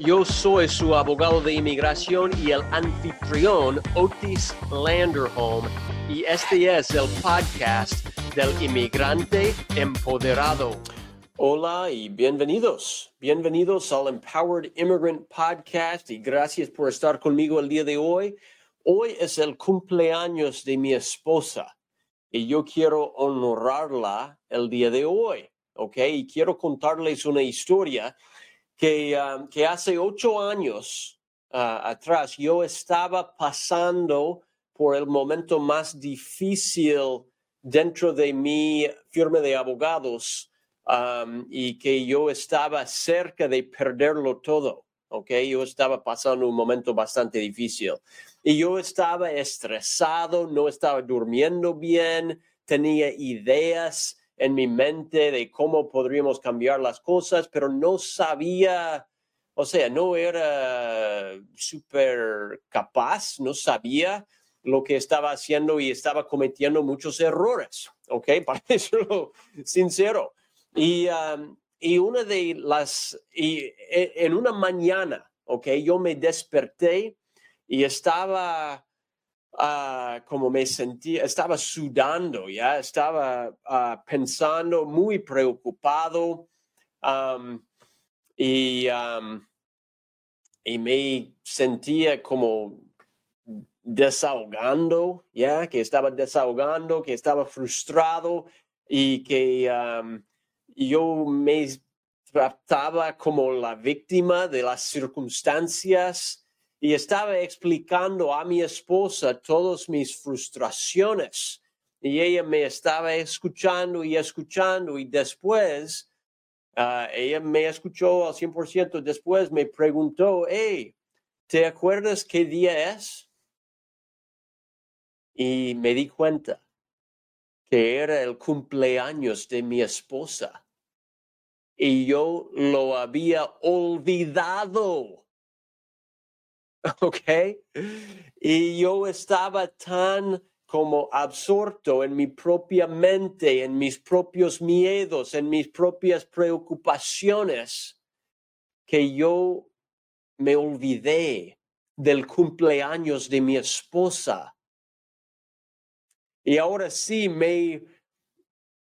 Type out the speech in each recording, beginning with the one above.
Yo soy su abogado de inmigración y el anfitrión Otis Landerholm y este es el podcast del inmigrante empoderado. Hola y bienvenidos. Bienvenidos al Empowered Immigrant Podcast y gracias por estar conmigo el día de hoy. Hoy es el cumpleaños de mi esposa y yo quiero honrarla el día de hoy, ¿ok? Y quiero contarles una historia Um, que, hace ocho años uh, atrás yo estaba pasando por el momento más difícil dentro de mi firma de abogados um, y que yo estaba cerca de perderlo todo. ¿ok? Yo estaba pasando un momento bastante difícil y yo estaba estresado, no estaba durmiendo bien, tenía ideas en mi mente de cómo podríamos cambiar las cosas, pero no sabía, o sea, no era súper capaz, no sabía lo que estaba haciendo y estaba cometiendo muchos errores, ¿ok? Para decirlo sincero. Y, um, y una de las, y e, en una mañana, ¿ok? Yo me desperté y estaba Ah, como me sentía, estaba sudando, ya estaba ah, pensando, muy preocupado y, y me sentía como desahogando, ya que estaba desahogando, que estaba frustrado y que yo me trataba como la víctima de las circunstancias y estaba explicando a mi esposa todas mis frustraciones y ella me estaba escuchando y escuchando y después ah, ella me escuchó al 100%, después me preguntó, hey, ¿te acuerdas qué día es? Y me di cuenta que era el cumpleaños de mi esposa y yo lo había olvidado. ¿ok? Y yo estaba tan como absorto en mi propia mente, en mis propios miedos, en mis propias preocupaciones, que yo me olvidé del cumpleaños de mi esposa. Y ahora sí me,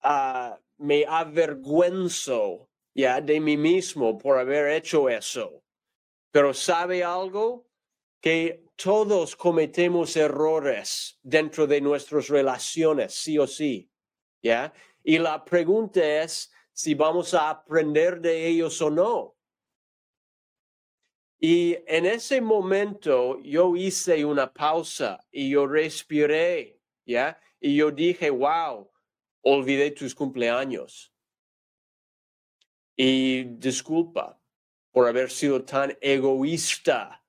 uh, me avergüenzo ya de mí mismo por haber hecho eso. Pero ¿sabe algo? Que todos cometemos errores dentro de nuestras relaciones, sí o sí, ¿ya? Y la pregunta es si vamos a aprender de ellos o no. Y en ese momento yo hice una pausa y yo respiré, ¿ya? Y yo dije, wow, olvidé tus cumpleaños. Y disculpa por haber sido tan egoísta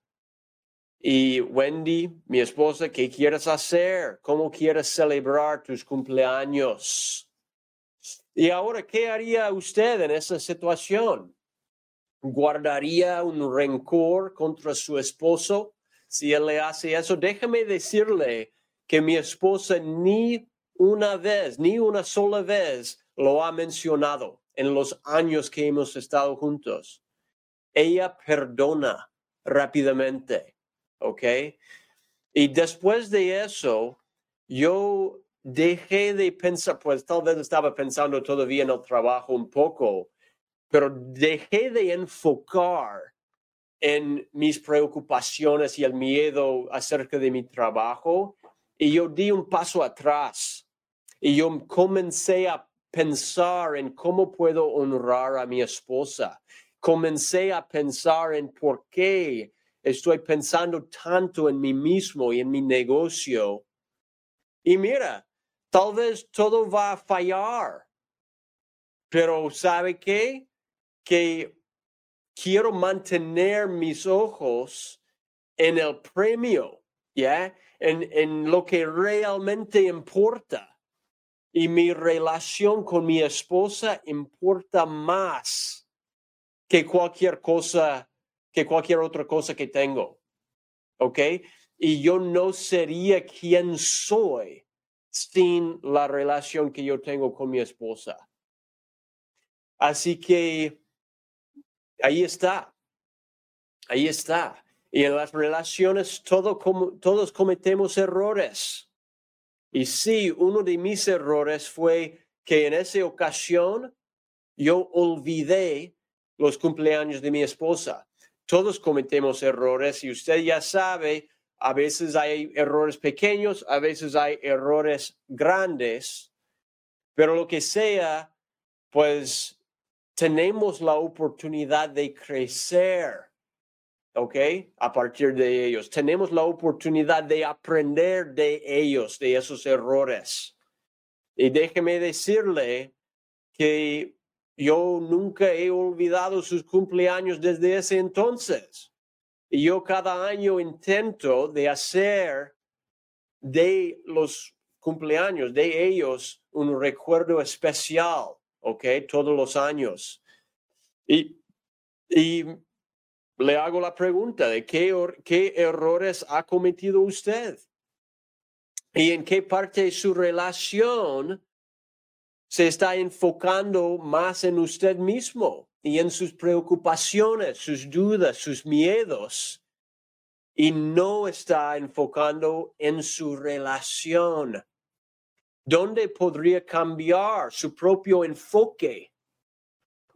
y Wendy, mi esposa, ¿qué quieres hacer? ¿Cómo quieres celebrar tus cumpleaños? Y ahora, ¿qué haría usted en esa situación? ¿Guardaría un rencor contra su esposo si él le hace eso? Déjame decirle que mi esposa ni una vez, ni una sola vez lo ha mencionado en los años que hemos estado juntos. Ella perdona rápidamente ¿ok? Y después de eso, yo dejé de pensar, pues tal vez estaba pensando todavía en el trabajo un poco, pero dejé de enfocar en mis preocupaciones y el miedo acerca de mi trabajo y yo di un paso atrás y yo comencé a pensar en cómo puedo honrar a mi esposa. Comencé a pensar en por qué estoy pensando tanto en mí mismo y en mi negocio. Y mira, tal vez todo va a fallar, pero ¿sabe qué? Que quiero mantener mis ojos en el premio, ¿ya? En, en lo que realmente importa. Y mi relación con mi esposa importa más que cualquier cosa, cualquier otra cosa que tengo. ¿Ok? Y yo no sería quien soy sin la relación que yo tengo con mi esposa. Así que ahí está. Ahí está. Y en las relaciones todo, todos cometemos errores. Y sí, uno de mis errores fue que en esa ocasión yo olvidé los cumpleaños de mi esposa. Todos cometemos errores y usted ya sabe, a veces hay errores pequeños, a veces hay errores grandes, pero lo que sea, pues tenemos la oportunidad de crecer ¿ok? A partir de ellos. Tenemos la oportunidad de aprender de ellos, de esos errores. Y déjeme decirle que yo nunca he olvidado sus cumpleaños desde ese entonces. Yo cada año intento de hacer de los cumpleaños de ellos un recuerdo especial, ¿ok? Todos los años. Y, y le hago la pregunta de qué, qué errores ha cometido usted y en qué parte su relación se está enfocando más en usted mismo y en sus preocupaciones, sus dudas, sus miedos y no está enfocando en su relación. ¿Dónde podría cambiar su propio enfoque?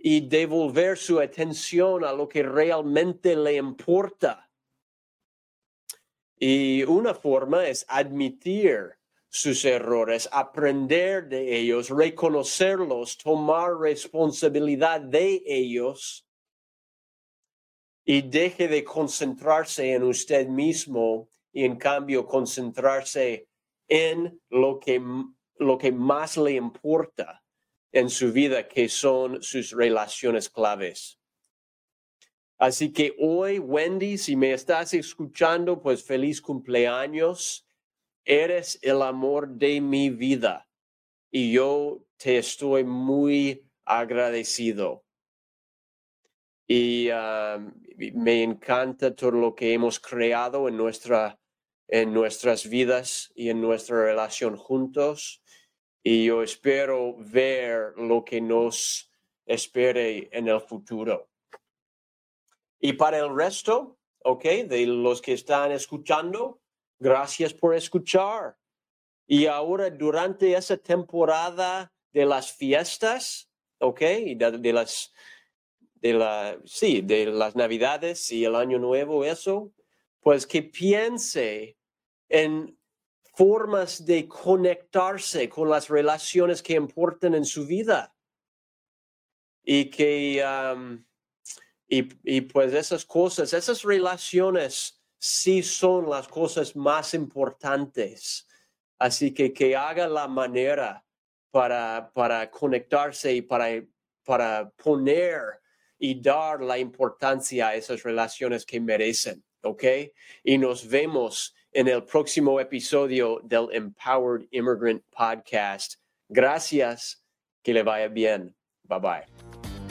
y devolver su atención a lo que realmente le importa. Y una forma es admitir sus errores, aprender de ellos, reconocerlos, tomar responsabilidad de ellos y deje de concentrarse en usted mismo y en cambio concentrarse en lo que, lo que más le importa en su vida que son sus relaciones claves. Así que hoy, Wendy, si me estás escuchando, pues feliz cumpleaños. Eres el amor de mi vida y yo te estoy muy agradecido. Y me encanta todo lo que hemos creado en, nuestra, en nuestras vidas y en nuestra relación juntos y yo espero ver lo que nos espere en el futuro. Y para el resto, ok, de los que están escuchando, gracias por escuchar. Y ahora durante esa temporada de las fiestas, ok, de, las, de la, sí, de las navidades y el año nuevo, eso, pues que piense en formas de conectarse con las relaciones que importan en su vida. Y que, y, pues esas cosas, esas relaciones sí son las cosas más importantes. Así que que haga la manera para, para conectarse y para, para poner y dar la importancia a esas relaciones que merecen, ¿ok? Y nos vemos en el próximo episodio del Empowered Immigrant Podcast. Gracias, que le vaya bien. Bye bye.